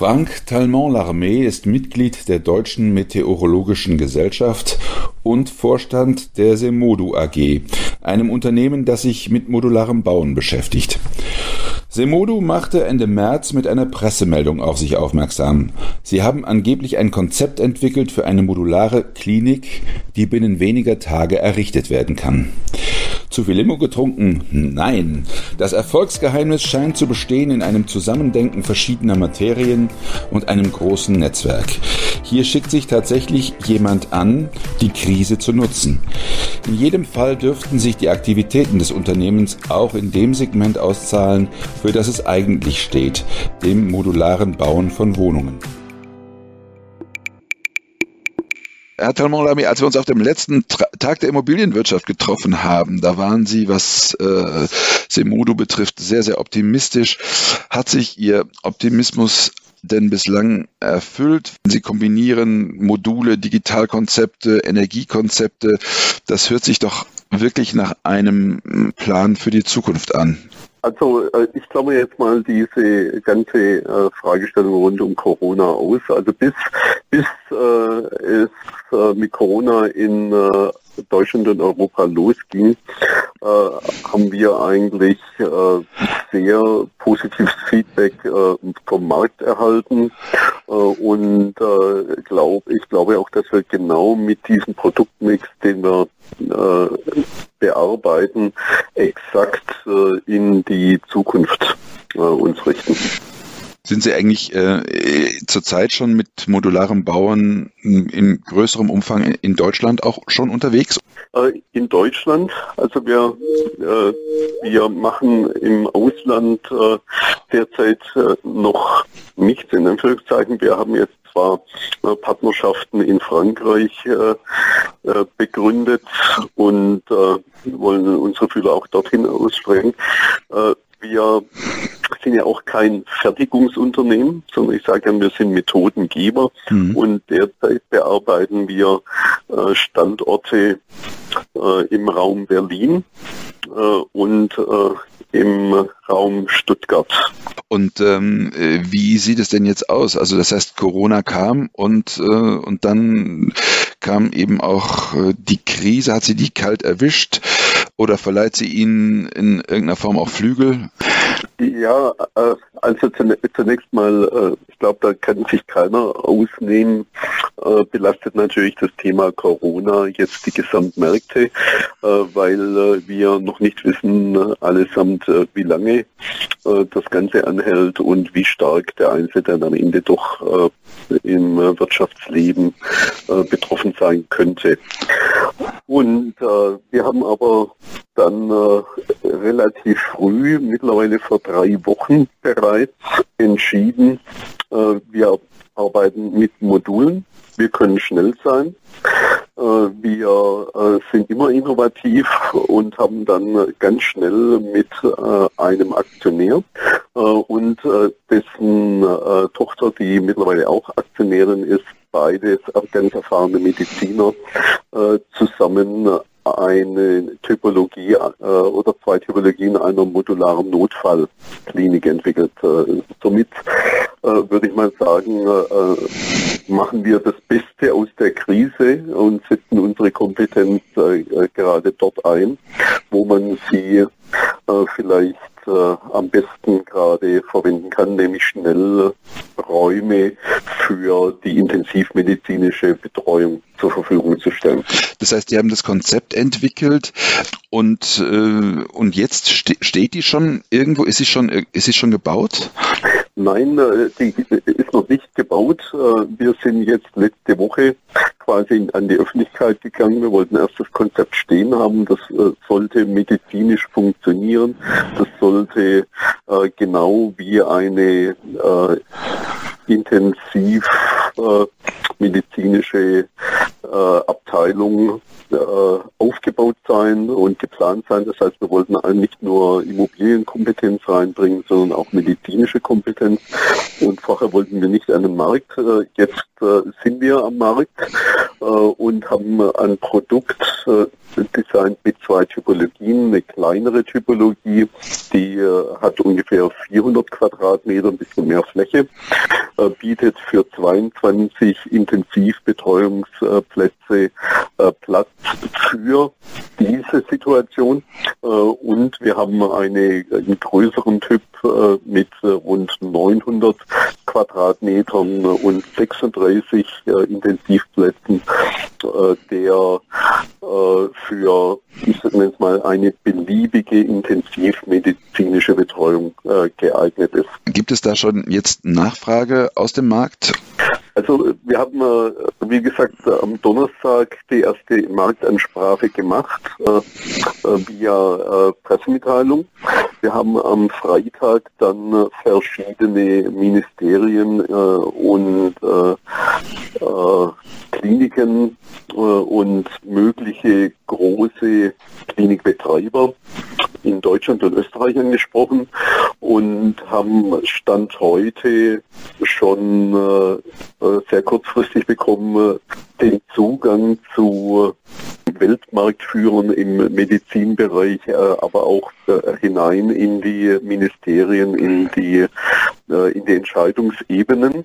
Frank Talmont-Larmé ist Mitglied der Deutschen Meteorologischen Gesellschaft und Vorstand der Semodu AG, einem Unternehmen, das sich mit modularem Bauen beschäftigt. Semodu machte Ende März mit einer Pressemeldung auf sich aufmerksam. Sie haben angeblich ein Konzept entwickelt für eine modulare Klinik, die binnen weniger Tage errichtet werden kann. Zu viel Limo getrunken? Nein. Das Erfolgsgeheimnis scheint zu bestehen in einem Zusammendenken verschiedener Materien und einem großen Netzwerk. Hier schickt sich tatsächlich jemand an, die Krise zu nutzen. In jedem Fall dürften sich die Aktivitäten des Unternehmens auch in dem Segment auszahlen, für das es eigentlich steht, dem modularen Bauen von Wohnungen. Herr Talmont-Lamy, als wir uns auf dem letzten Tag der Immobilienwirtschaft getroffen haben, da waren Sie, was äh, Semudo betrifft, sehr, sehr optimistisch. Hat sich Ihr Optimismus denn bislang erfüllt? Sie kombinieren Module, Digitalkonzepte, Energiekonzepte. Das hört sich doch wirklich nach einem Plan für die Zukunft an. Also äh, ich glaube jetzt mal diese ganze äh, Fragestellung rund um Corona aus. Also bis bis äh, es mit Corona in Deutschland und Europa losging, äh, haben wir eigentlich äh, sehr positives Feedback äh, vom Markt erhalten und glaub, ich glaube auch, dass wir genau mit diesem Produktmix, den wir bearbeiten, exakt in die Zukunft uns richten. Sind Sie eigentlich äh, zurzeit schon mit modularem Bauen in größerem Umfang in Deutschland auch schon unterwegs? Äh, in Deutschland, also wir, äh, wir machen im Ausland äh, derzeit äh, noch nichts in Anführungszeichen. Wir haben jetzt zwar äh, Partnerschaften in Frankreich äh, begründet und wollen unsere Fühler auch dorthin ausstrecken. Wir sind ja auch kein Fertigungsunternehmen, sondern ich sage ja, wir sind Methodengeber mhm. und derzeit bearbeiten wir äh, Standorte äh, im Raum Berlin äh, und äh, im Raum Stuttgart. Und ähm, äh, wie sieht es denn jetzt aus? Also das heißt, Corona kam und, äh, und dann kam eben auch die Krise, hat sie die kalt erwischt oder verleiht sie ihnen in irgendeiner Form auch Flügel? Ja, äh, also zunächst mal, äh, ich glaube, da kann sich keiner ausnehmen, äh, belastet natürlich das Thema Corona jetzt die Gesamtmärkte, weil wir noch nicht wissen allesamt, wie lange das Ganze anhält und wie stark der Einzelne dann am Ende doch im Wirtschaftsleben betroffen sein könnte. Und wir haben aber dann relativ früh, mittlerweile vor drei Wochen bereits entschieden, äh, wir arbeiten mit Modulen. Wir können schnell sein. Äh, wir äh, sind immer innovativ und haben dann ganz schnell mit einem Aktionär und dessen Tochter, die mittlerweile auch Aktionärin ist, beides ganz erfahrene Mediziner, zusammen eine Typologie äh, oder zwei Typologien einer modularen Notfallklinik entwickelt. Äh, somit äh, würde ich mal sagen, äh, machen wir das Beste aus der Krise und setzen unsere Kompetenz äh, gerade dort ein, wo man sie äh, vielleicht äh, am besten gerade verwenden kann, nämlich schnell Räume für die intensivmedizinische Betreuung zur Verfügung zu stellen. Das heißt, die haben das Konzept entwickelt und, äh, und jetzt ste steht die schon irgendwo, ist sie schon, ist sie schon gebaut? Nein, äh, die ist noch nicht gebaut. Äh, wir sind jetzt letzte Woche quasi an die Öffentlichkeit gegangen. Wir wollten erst das Konzept stehen haben. Das äh, sollte medizinisch funktionieren. Das sollte äh, genau wie eine äh, intensiv äh, medizinische äh, Abteilung äh, aufgebaut sein und geplant sein. Das heißt, wir wollten nicht nur Immobilienkompetenz reinbringen, sondern auch medizinische Kompetenz. Und vorher wollten wir nicht an den Markt. Äh, jetzt äh, sind wir am Markt äh, und haben ein Produkt designt mit zwei Typologien. Eine kleinere Typologie, die äh, hat ungefähr 400 Quadratmeter, ein bisschen mehr Fläche, äh, bietet für 22 Intensivbetreuungsplätze äh, Platz für diese Situation. und wir haben eine, einen größeren Typ mit rund 900 Quadratmetern und 36 Intensivplätzen, der für, ich sage jetzt mal, eine beliebige intensivmedizinische Betreuung äh, geeignet ist. Gibt es da schon jetzt Nachfrage aus dem Markt? Also wir haben, äh, wie gesagt, am Donnerstag die erste Marktansprache gemacht äh, äh via äh, Pressemitteilung. Wir haben am Freitag dann verschiedene Ministerien äh, und Kliniken und mögliche große Klinikbetreiber in Deutschland und Österreich angesprochen und haben Stand heute schon äh, sehr kurzfristig bekommen den Zugang zu Weltmarktführern im Medizinbereich, äh, aber auch äh, hinein in die Ministerien, in die, in die Entscheidungsebenen,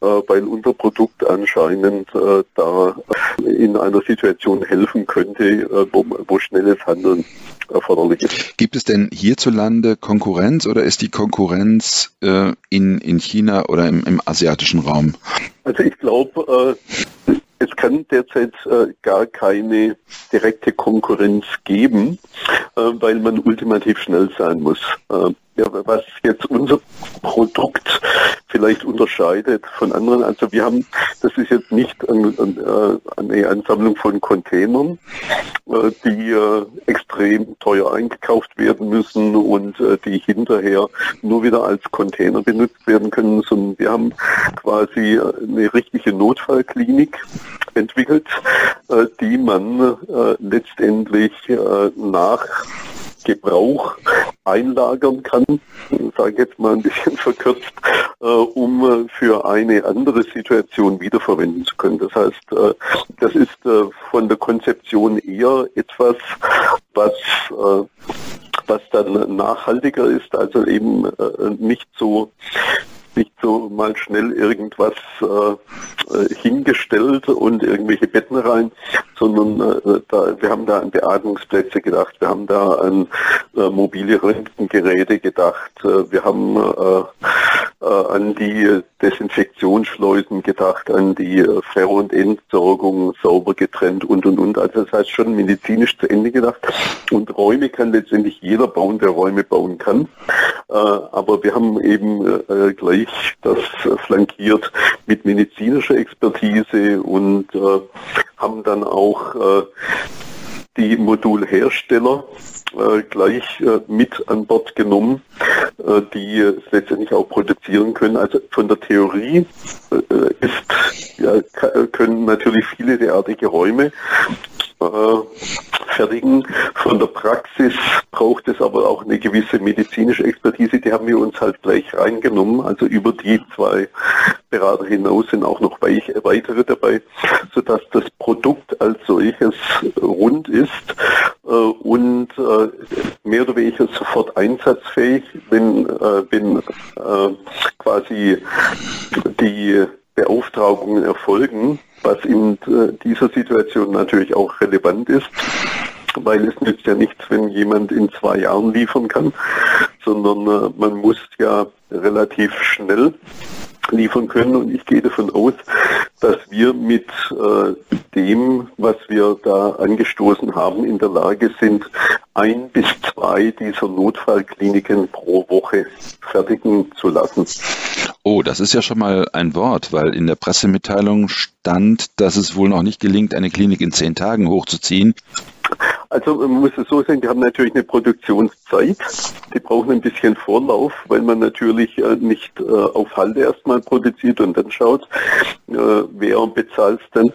weil unser Produkt anscheinend da in einer Situation helfen könnte, wo, wo schnelles Handeln erforderlich ist. Gibt es denn hierzulande Konkurrenz oder ist die Konkurrenz äh, in, in China oder im, im asiatischen Raum? Also ich glaube, äh, es kann derzeit äh, gar keine direkte Konkurrenz geben, äh, weil man ultimativ schnell sein muss. Äh, ja, was jetzt unser Produkt vielleicht unterscheidet von anderen, also wir haben, das ist jetzt nicht äh, eine Ansammlung von Containern, äh, die äh, extrem teuer eingekauft werden müssen und die hinterher nur wieder als Container benutzt werden können, sondern wir haben quasi eine richtige Notfallklinik entwickelt, die man letztendlich nach Gebrauch einlagern kann, sage ich jetzt mal ein bisschen verkürzt, äh, um für eine andere Situation wiederverwenden zu können. Das heißt, äh, das ist äh, von der Konzeption eher etwas, was äh, was dann nachhaltiger ist, also eben äh, nicht so nicht so mal schnell irgendwas äh, hingestellt und irgendwelche Betten rein, sondern äh, da, wir haben da an Beatmungsplätze gedacht, wir haben da an äh, mobile Röntgengeräte gedacht, äh, wir haben äh, äh, an die Desinfektionsschleusen gedacht, an die Ferro- und Entsorgung sauber getrennt und und und. Also das heißt schon medizinisch zu Ende gedacht. Und Räume kann letztendlich jeder bauen, der Räume bauen kann. aber wir haben eben gleich das flankiert mit medizinischer Expertise und äh, haben dann auch äh, die Modulhersteller äh, gleich äh, mit an Bord genommen, äh, die es letztendlich auch produzieren können. Also von der Theorie äh, ist, ja, können natürlich viele derartige Räume fertigen. Von der Praxis braucht es aber auch eine gewisse medizinische Expertise, die haben wir uns halt gleich reingenommen. Also über die zwei Berater hinaus sind auch noch weitere dabei, sodass das Produkt als solches rund ist äh, und äh, mehr oder weniger sofort einsatzfähig, wenn, äh, wenn äh, quasi die Beauftragungen erfolgen, was in dieser Situation natürlich auch relevant ist weil es nützt ja nichts, wenn jemand in zwei Jahren liefern kann, sondern äh, man muss ja relativ schnell liefern können. Und ich gehe davon aus, dass wir mit äh, dem, was wir da angestoßen haben, in der Lage sind, ein bis zwei dieser Notfallkliniken pro Woche fertigen zu lassen. Oh, das ist ja schon mal ein Wort, weil in der Pressemitteilung stand, dass es wohl noch nicht gelingt, eine Klinik in zehn Tagen hochzuziehen. Also man muss es so sehen, wir haben natürlich eine Produktionszeit, die brauchen ein bisschen Vorlauf, weil man natürlich äh, nicht äh, auf Halde erstmal produziert und dann schaut, äh, wer bezahlt es denn,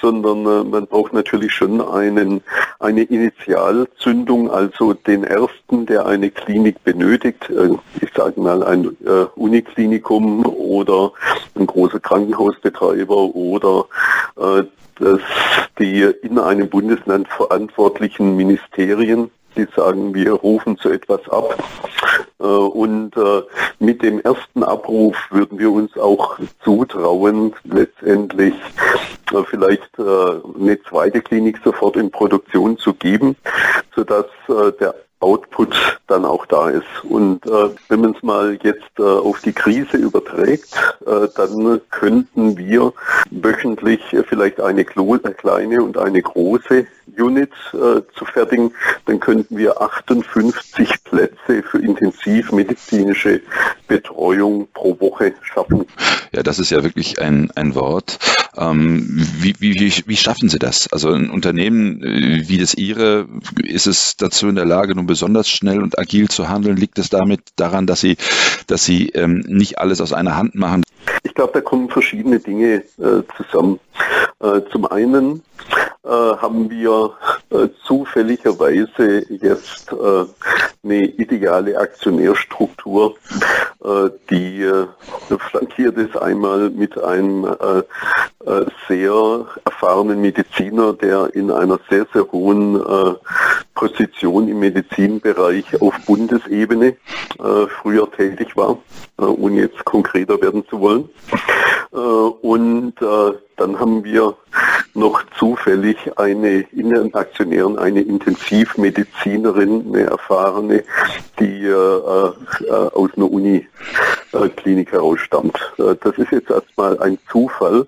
sondern man braucht natürlich schon einen, eine Initialzündung, also den ersten, der eine Klinik benötigt, äh, ich sage mal ein äh, Uniklinikum oder ein großer Krankenhausbetreiber oder dass die in einem Bundesland verantwortlichen Ministerien die sagen, wir rufen so etwas ab. Äh, und äh, mit dem ersten Abruf würden wir uns auch zutrauen, letztendlich äh, vielleicht eine zweite Klinik sofort in Produktion zu geben, sodass der Output dann auch da ist. Und äh, wenn man es mal jetzt äh, auf die Krise überträgt, äh, dann könnten wir wöchentlich vielleicht eine kleine und eine große Unit äh, zu fertigen. Dann könnten wir 58 Plätze für intensivmedizinische Betreuung pro Woche schaffen. Ja, das ist ja wirklich ein, ein Wort. Ähm, wie, wie, wie, schaffen Sie das? Also ein Unternehmen äh, wie das Ihre, ist es dazu in der Lage, nun besonders schnell und agil zu handeln? Liegt es damit daran, dass Sie, dass Sie ähm, nicht alles aus einer Hand machen? Ich glaube, da kommen verschiedene Dinge äh, zusammen. Äh, zum einen äh, haben wir äh, zufälligerweise jetzt eine ideale Aktionärstruktur, die flankiert ist einmal mit einem sehr erfahrenen Mediziner, der in einer sehr, sehr hohen Position im Medizinbereich auf Bundesebene früher tätig war, ohne jetzt konkreter werden zu wollen. und dann haben wir noch zufällig eine in den Aktionären eine Intensivmedizinerin, eine erfahrene, die äh, äh, aus einer Uniklinik herausstammt. Äh, das ist jetzt erstmal ein Zufall,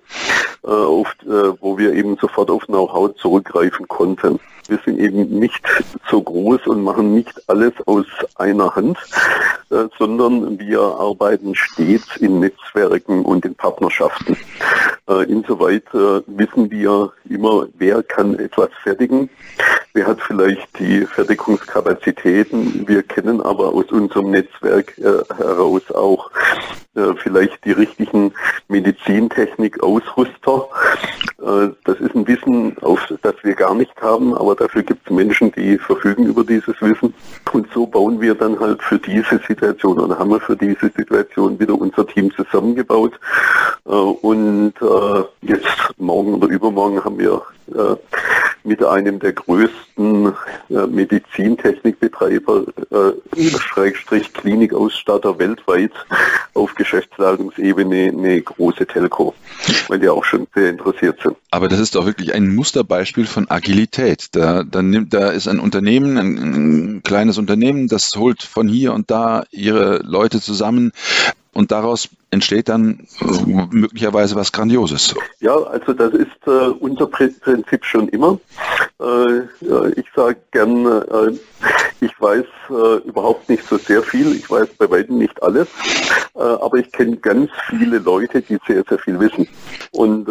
äh, äh, wo wir eben sofort auf Know-how zurückgreifen konnten. Wir sind eben nicht so groß und machen nicht alles aus einer Hand, äh, sondern wir arbeiten stets in Netzwerken und in Partnerschaften. Äh, insoweit äh, wissen wir immer, wer kann etwas fertigen, wer hat vielleicht die Fertigungskapazitäten. Wir kennen aber aus unserem Netzwerk äh, heraus auch äh, vielleicht die richtigen Medizintechnik-Ausrüster. Äh, das ist ein Wissen, auf das wir gar nicht haben, aber dafür gibt es Menschen, die verfügen über dieses Wissen. Und so bauen wir dann halt für diese Situation oder haben wir für diese Situation wieder unser Team zusammengebaut. Äh, und äh, jetzt morgen oder übermorgen haben wir äh, mit einem der größten äh, Medizintechnikbetreiber, äh, Schrägstrich Klinikausstatter weltweit auf Geschäftsleitungsebene eine große Telco, weil die auch schon sehr interessiert sind. Aber das ist doch wirklich ein Musterbeispiel von Agilität. Da, da, nimmt, da ist ein Unternehmen, ein, ein kleines Unternehmen, das holt von hier und da ihre Leute zusammen, und daraus entsteht dann äh, möglicherweise was Grandioses. Ja, also das ist äh, unser Prinzip schon immer. Äh, ich sage gern, äh, ich weiß äh, überhaupt nicht so sehr viel, ich weiß bei weitem nicht alles, äh, aber ich kenne ganz viele Leute, die sehr, sehr viel wissen. Und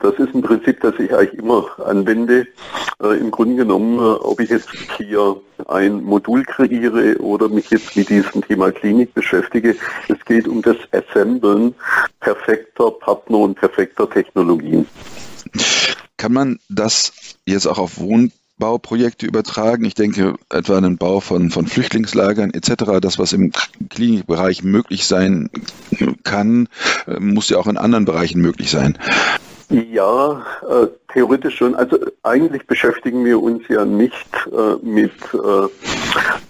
das ist ein Prinzip, das ich eigentlich immer anwende. Im Grunde genommen, ob ich jetzt hier ein Modul kreiere oder mich jetzt mit diesem Thema Klinik beschäftige, es geht um das Assemblen perfekter Partner und perfekter Technologien. Kann man das jetzt auch auf Wohnbauprojekte übertragen? Ich denke etwa an den Bau von, von Flüchtlingslagern etc. Das, was im Klinikbereich möglich sein kann, äh, muss ja auch in anderen Bereichen möglich sein. Ja, äh, theoretisch schon. Also eigentlich beschäftigen wir uns ja nicht äh, mit, äh,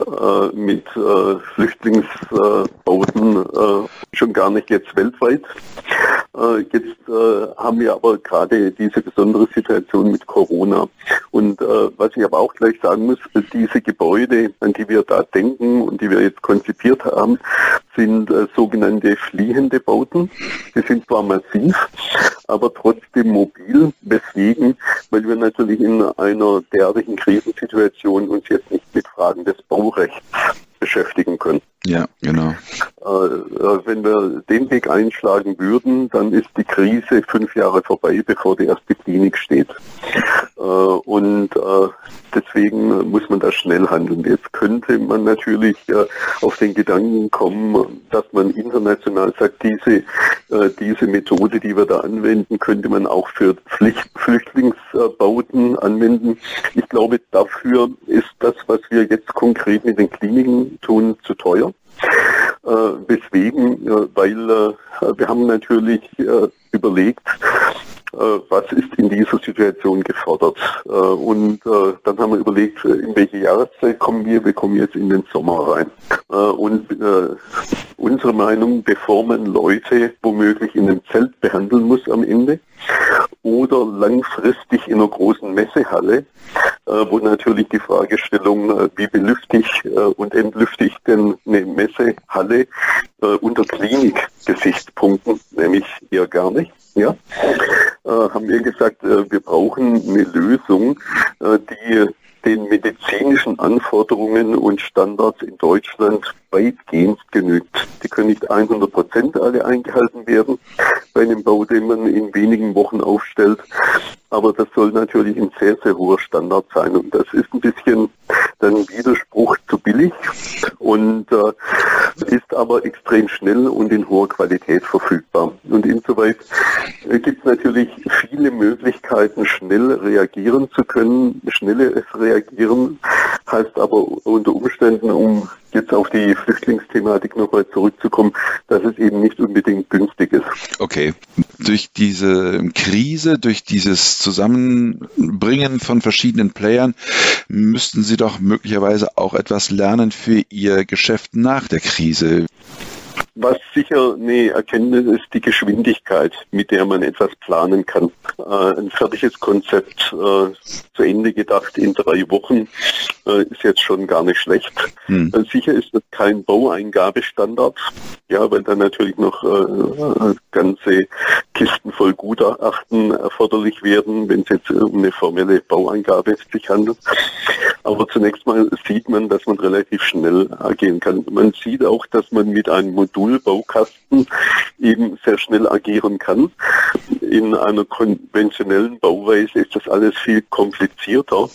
äh mit äh, Flüchtlingsbauten, äh, schon gar nicht jetzt weltweit. jetzt haben wir aber gerade diese besondere Situation mit Corona. Und was ich aber auch gleich sagen muss, diese Gebäude, an die wir da denken und die wir jetzt konzipiert haben, sind sogenannte fliehende Bauten. Die sind zwar massiv, aber trotzdem mobil, weswegen, weil wir natürlich in einer derartigen Krisensituation uns jetzt nicht mit Fragen des Baurechts beschäftigen können. Ja, genau. Äh, wenn wir den Weg einschlagen würden, dann ist die Krise fünf Jahre vorbei, bevor die erste Klinik steht. Äh, und äh, deswegen muss man da schnell handeln. Jetzt könnte man natürlich äh, auf den Gedanken kommen, dass man international sagt, diese, äh, diese Methode, die wir da anwenden, könnte man auch für Pflicht, Flüchtlingsbauten anwenden. Ich glaube, dafür ist das, was wir jetzt konkret mit den Kliniken tun, zu teuer. Äh, weswegen, äh, weil äh, wir haben natürlich äh, überlegt, was ist in dieser Situation gefordert. Und dann haben wir überlegt, in welche Jahreszeit kommen wir. Wir kommen jetzt in den Sommer rein. Und unsere Meinung, bevor man Leute womöglich in einem Zelt behandeln muss am Ende oder langfristig in einer großen Messehalle, wo natürlich die Fragestellung, wie belüfte ich und entlüfte ich denn eine Messehalle unter Klinikgesichtspunkten, nämlich eher gar nicht ja, äh, haben wir gesagt, äh, wir brauchen eine Lösung, äh, die den medizinischen Anforderungen und Standards in Deutschland weitgehend genügt. Die können nicht 100 Prozent alle eingehalten werden bei einem Bau, den man in wenigen Wochen aufstellt. Aber das soll natürlich ein sehr, sehr hoher Standard sein. Und das ist ein bisschen dann Widerspruch zu billig und äh, ist aber extrem schnell und in hoher Qualität verfügbar. Und insoweit äh, gibt es natürlich viele Möglichkeiten, schnell reagieren zu können. Schnelles Reagieren heißt aber unter Umständen, um jetzt auf die Flüchtlingsthematik nochmal zurückzukommen, dass es eben nicht unbedingt günstig ist. Okay. Durch diese Krise, durch dieses Zusammenbringen von verschiedenen Playern müssten Sie doch möglicherweise auch etwas lernen für Ihr Geschäft nach der Krise. Was sicher eine Erkenntnis ist, die Geschwindigkeit, mit der man etwas planen kann. Äh, ein fertiges Konzept äh, zu Ende gedacht in drei Wochen äh, ist jetzt schon gar nicht schlecht. Hm. Äh, sicher ist das kein Baueingabestandard, ja, weil dann natürlich noch äh, ganze Kisten voll Gutachten erforderlich werden, wenn es jetzt um eine formelle Baueingabe sich handelt. Aber zunächst mal sieht man, dass man relativ schnell agieren kann. Man sieht auch, dass man mit einem Modulbaukasten eben sehr schnell agieren kann. In einer konventionellen Bauweise ist das alles viel komplizierter,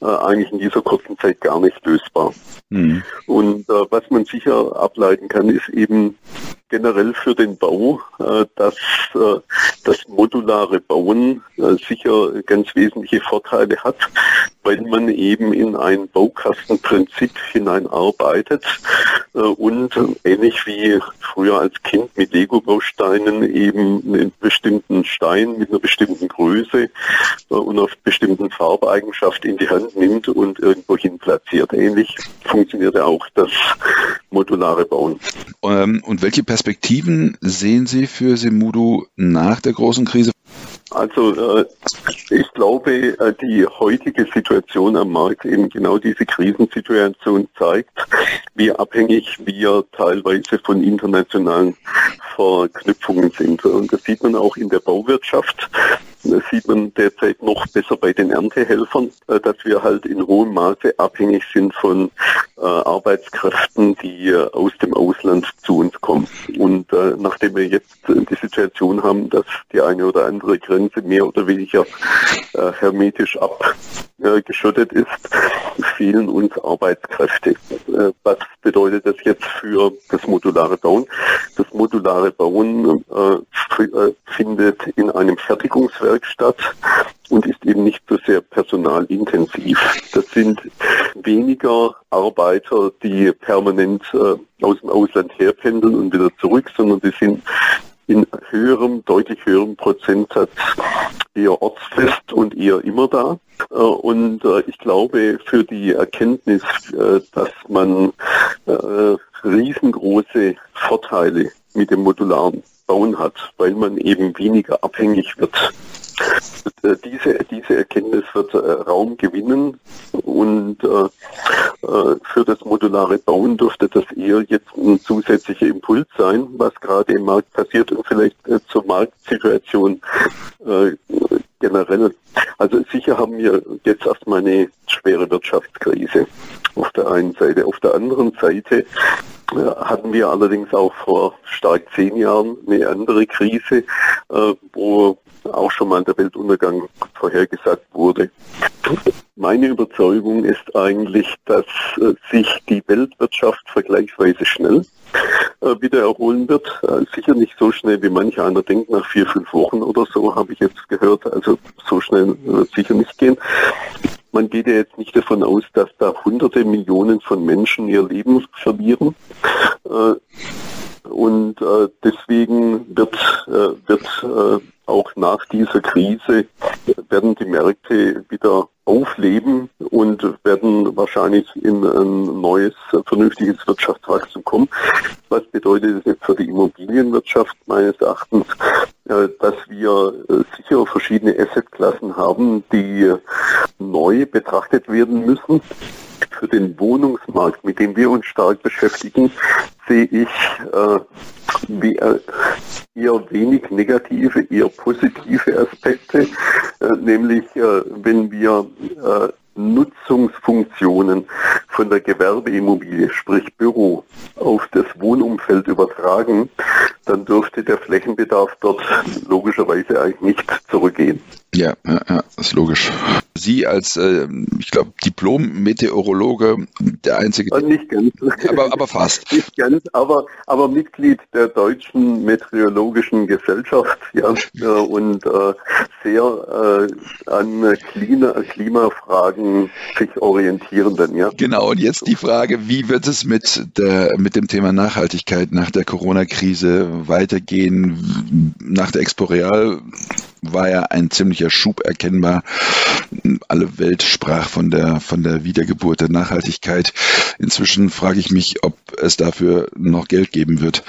äh, eigentlich in dieser kurzen Zeit gar nicht lösbar. Mhm. Und äh, was man sicher ableiten kann, ist eben generell für den Bau, äh, dass äh, das modulare Bauen äh, sicher ganz wesentliche Vorteile hat, weil man eben in ein Baukastenprinzip hineinarbeitet und ähnlich wie früher als Kind mit Lego-Bausteinen eben einen bestimmten Stein mit einer bestimmten Größe und auf bestimmten Farbeigenschaften in die Hand nimmt und irgendwo hin platziert. Ähnlich funktioniert auch das modulare Bauen. Ähm, und welche Perspektiven sehen Sie für Semudo nach der großen Krise? Also äh, ich glaube, äh, die heutige Situation am Markt, eben genau diese Krisensituation zeigt, wie abhängig wir teilweise von internationalen Verknüpfungen sind. Und das sieht man auch in der Bauwirtschaft. Sieht man derzeit noch besser bei den Erntehelfern, äh, dass wir halt in hohem Maße abhängig sind von äh, Arbeitskräften, die äh, aus dem Ausland zu uns kommen. Und nachdem wir jetzt die Situation haben, dass die eine oder andere Grenze mehr oder weniger äh, abgeschottet ist, fehlen uns Arbeitskräfte. Äh, was bedeutet das jetzt für das modulare Bauen? Das modulare Bauen findet in einem Fertigungswerk statt und ist eben nicht so sehr personalintensiv. Das sind weniger Arbeiter, die permanent äh, aus dem Ausland herpendeln und wieder zurück, sondern die sind in höherem, deutlich höherem Prozentsatz eher ortsfest und eher immer da. Äh, und äh, ich glaube, für die Erkenntnis, äh, dass man riesengroße Vorteile mit dem modularen Bauen hat, weil man eben weniger abhängig wird diese, diese Erkenntnis wird äh, Raum gewinnen und äh, äh, für das modulare Bauen dürfte das eher jetzt ein zusätzlicher Impuls sein, was gerade im Markt passiert und vielleicht äh, zur Marktsituation äh, generell. Also sicher haben wir jetzt erstmal eine schwere Wirtschaftskrise auf der einen Seite. Auf der anderen Seite hatten wir allerdings auch vor stark zehn Jahren eine andere Krise, äh, wo auch schon mal der Weltuntergang vorhergesagt wurde. Meine Überzeugung ist eigentlich, dass äh, sich die Weltwirtschaft vergleichsweise schnell äh, wieder erholen wird. Äh, sicher nicht so schnell, wie manch einer denkt, nach vier, fünf Wochen oder so, habe ich jetzt gehört. Also so schnell wird sicher nicht gehen. Man geht ja jetzt nicht davon aus, dass da hunderte Millionen von Menschen ihr Leben verlieren. Und deswegen wird, wird auch nach dieser Krise werden die Märkte wieder aufleben und werden wahrscheinlich in ein neues, vernünftiges Wirtschaftswachstum kommen. Was bedeutet das jetzt für die Immobilienwirtschaft meines Erachtens? Äh, dass wir äh, sicher verschiedene Assetklassen haben, die neu betrachtet werden müssen. Für den Wohnungsmarkt, mit dem wir uns stark beschäftigen, sehe ich äh, äh, eher wenig negative, eher positive Aspekte, äh, nämlich äh, wenn wir äh, Nutzungsfunktionen von der Gewerbeimmobilie, sprich Büro, auf das Wohnumfeld übertragen, dann dürfte der Flächenbedarf dort logischerweise eigentlich nicht zurückgehen. Ja, ja, ja, ist logisch. Sie als, äh, ich glaube, Diplom-Meteorologe, der einzige. Äh, nicht ganz. Aber, aber fast. nicht ganz, aber, aber Mitglied der Deutschen Meteorologischen Gesellschaft, ja, und äh, sehr äh, an Klima, Klimafragen sich orientierenden, ja. Genau, und jetzt die Frage, wie wird es mit der, mit dem Thema Nachhaltigkeit nach der Corona-Krise weitergehen? Nach der Exporeal war ja ein ziemlicher Schub erkennbar. Alle Welt sprach von der, von der Wiedergeburt der Nachhaltigkeit. Inzwischen frage ich mich, ob es dafür noch Geld geben wird.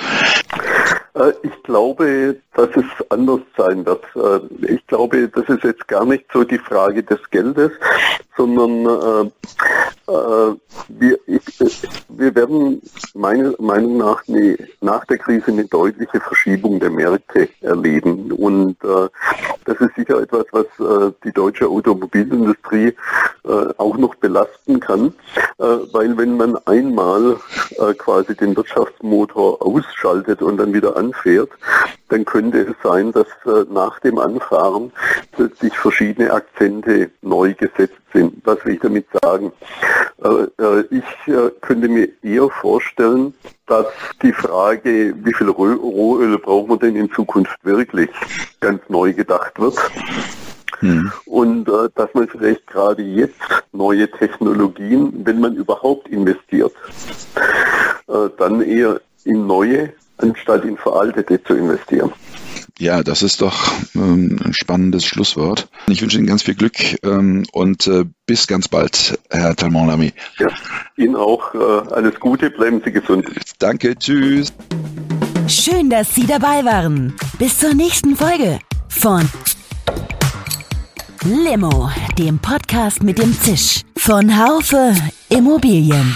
Äh, ich glaube, dass es anders sein wird. Äh, ich glaube, das ist jetzt gar nicht so die Frage des Geldes, sondern äh, äh, wir, ich, wir werden meiner Meinung nach eine, nach der Krise eine deutliche Verschiebung der Märkte erleben. Und äh, das ist sicher etwas, was äh, die deutsche Automobilindustrie auch noch belasten kann, weil wenn man einmal quasi den Wirtschaftsmotor ausschaltet und dann wieder anfährt, dann könnte es sein, dass nach dem Anfahren plötzlich verschiedene Akzente neu gesetzt sind. Was will ich damit sagen? Äh, äh, ich äh, könnte mir eher vorstellen, dass die Frage, wie viel Rohöl brauchen wir denn in Zukunft wirklich, ganz neu gedacht wird. Hm. Und äh, dass man vielleicht gerade jetzt neue Technologien, wenn man überhaupt investiert, äh, dann eher in neue anstatt in veraltete zu investieren. Ja, das ist doch ähm, ein spannendes Schlusswort. Ich wünsche Ihnen ganz viel Glück ähm, und äh, bis ganz bald, Herr Talmont Lamy. Ja, Ihnen auch äh, alles Gute, bleiben Sie gesund. Danke, tschüss. Schön, dass Sie dabei waren. Bis zur nächsten Folge von Limo, dem Podcast mit dem Zisch von Haufe Immobilien.